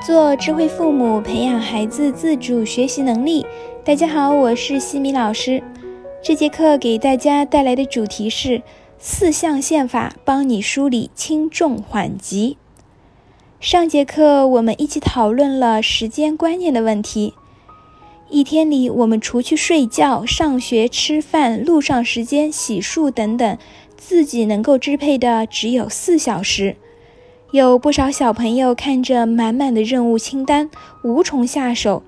做智慧父母，培养孩子自主学习能力。大家好，我是西米老师。这节课给大家带来的主题是四象限法，帮你梳理轻重缓急。上节课我们一起讨论了时间观念的问题。一天里，我们除去睡觉、上学、吃饭、路上时间、洗漱等等，自己能够支配的只有四小时。有不少小朋友看着满满的任务清单，无从下手，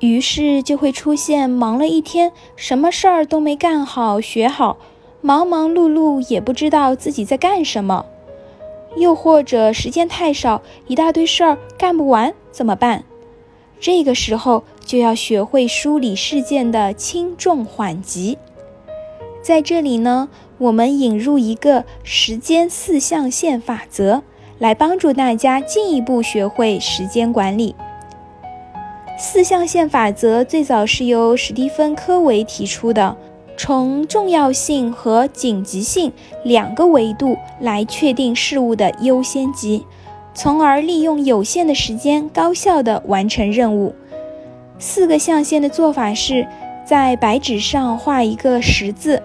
于是就会出现忙了一天，什么事儿都没干好、学好，忙忙碌碌也不知道自己在干什么；又或者时间太少，一大堆事儿干不完，怎么办？这个时候就要学会梳理事件的轻重缓急。在这里呢，我们引入一个时间四象限法则。来帮助大家进一步学会时间管理。四象限法则最早是由史蒂芬·科维提出的，从重要性和紧急性两个维度来确定事物的优先级，从而利用有限的时间高效地完成任务。四个象限的做法是，在白纸上画一个十字，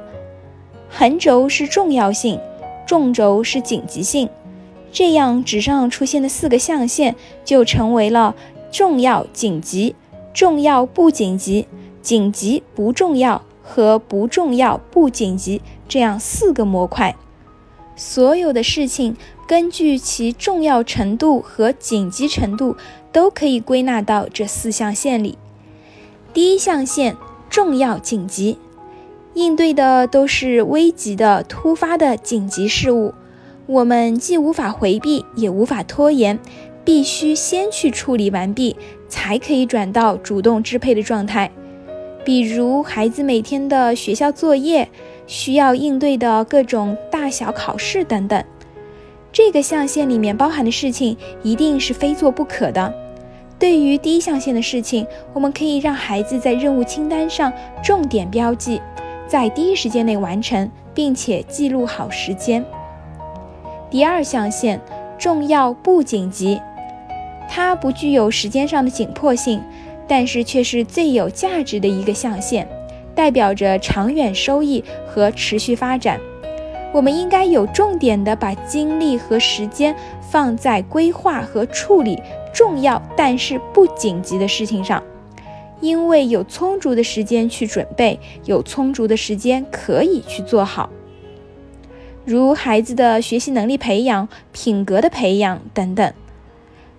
横轴是重要性，纵轴是紧急性。这样，纸上出现的四个象限就成为了重要、紧急、重要不紧急、紧急不重要和不重要不紧急这样四个模块。所有的事情根据其重要程度和紧急程度，都可以归纳到这四象限里。第一象限重要紧急，应对的都是危急的、突发的紧急事物。我们既无法回避，也无法拖延，必须先去处理完毕，才可以转到主动支配的状态。比如孩子每天的学校作业，需要应对的各种大小考试等等。这个象限里面包含的事情，一定是非做不可的。对于第一象限的事情，我们可以让孩子在任务清单上重点标记，在第一时间内完成，并且记录好时间。第二象限重要不紧急，它不具有时间上的紧迫性，但是却是最有价值的一个象限，代表着长远收益和持续发展。我们应该有重点的把精力和时间放在规划和处理重要但是不紧急的事情上，因为有充足的时间去准备，有充足的时间可以去做好。如孩子的学习能力培养、品格的培养等等，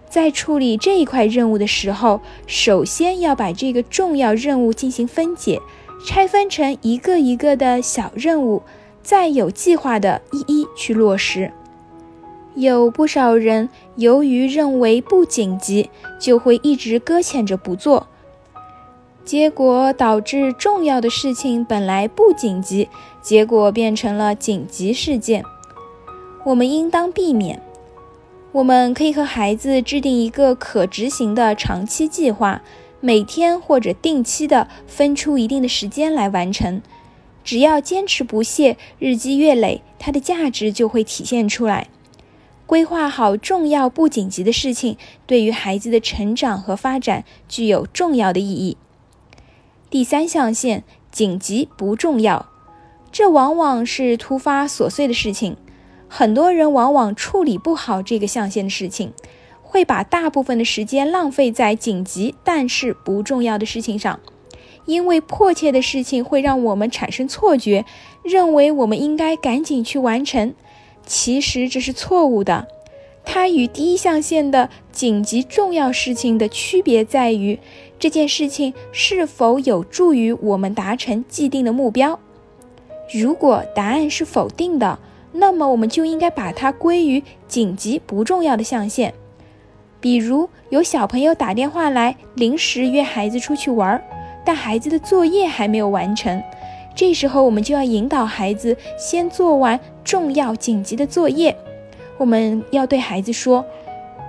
在处理这一块任务的时候，首先要把这个重要任务进行分解，拆分成一个一个的小任务，再有计划的一一去落实。有不少人由于认为不紧急，就会一直搁浅着不做。结果导致重要的事情本来不紧急，结果变成了紧急事件。我们应当避免。我们可以和孩子制定一个可执行的长期计划，每天或者定期的分出一定的时间来完成。只要坚持不懈，日积月累，它的价值就会体现出来。规划好重要不紧急的事情，对于孩子的成长和发展具有重要的意义。第三象限紧急不重要，这往往是突发琐碎的事情。很多人往往处理不好这个象限的事情，会把大部分的时间浪费在紧急但是不重要的事情上。因为迫切的事情会让我们产生错觉，认为我们应该赶紧去完成。其实这是错误的。它与第一象限的紧急重要事情的区别在于。这件事情是否有助于我们达成既定的目标？如果答案是否定的，那么我们就应该把它归于紧急不重要的象限。比如有小朋友打电话来，临时约孩子出去玩，但孩子的作业还没有完成，这时候我们就要引导孩子先做完重要紧急的作业。我们要对孩子说：“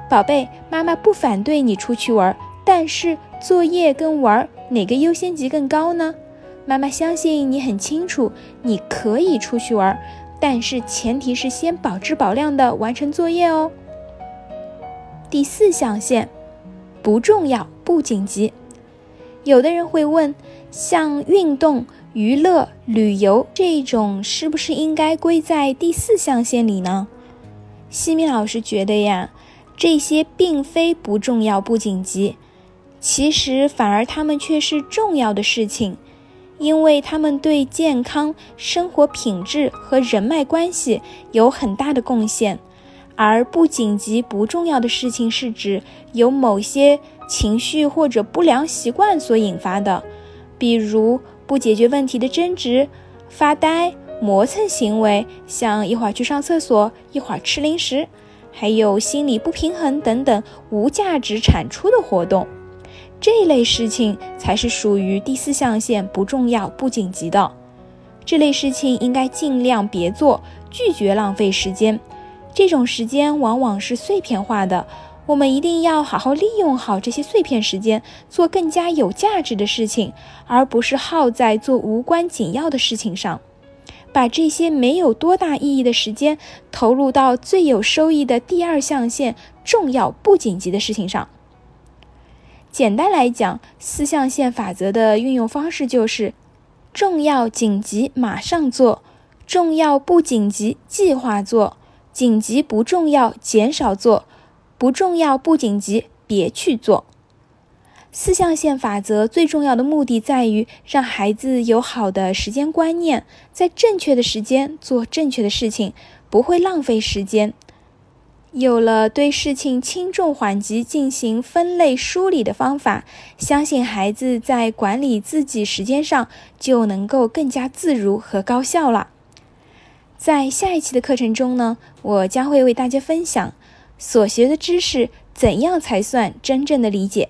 宝贝，妈妈不反对你出去玩，但是。”作业跟玩儿哪个优先级更高呢？妈妈相信你很清楚，你可以出去玩，但是前提是先保质保量的完成作业哦。第四象限，不重要、不紧急。有的人会问，像运动、娱乐、旅游这种，是不是应该归在第四象限里呢？西米老师觉得呀，这些并非不重要、不紧急，其实反而他们却是重要的事情，因为他们对健康、生活品质和人脉关系有很大的贡献。而不紧急、不重要的事情，是指由某些情绪或者不良习惯所引发的，比如不解决问题的争执、发呆、磨蹭行为，像一会儿去上厕所，一会儿吃零食，还有心理不平衡等等无价值产出的活动。这类事情才是属于第四象限不重要、不紧急的。这类事情应该尽量别做，拒绝浪费时间。这种时间往往是碎片化的，我们一定要好好利用好这些碎片时间，做更加有价值的事情，而不是耗在做无关紧要的事情上。把这些没有多大意义的时间投入到最有收益的第二象限——重要不紧急的事情上。简单来讲，四象限法则的运用方式就是：重要紧急马上做，重要不紧急计划做。紧急不重要，减少做；不重要不紧急，别去做。四象限法则最重要的目的在于让孩子有好的时间观念，在正确的时间做正确的事情，不会浪费时间。有了对事情轻重缓急进行分类梳理的方法，相信孩子在管理自己时间上就能够更加自如和高效了。在下一期的课程中呢，我将会为大家分享所学的知识怎样才算真正的理解。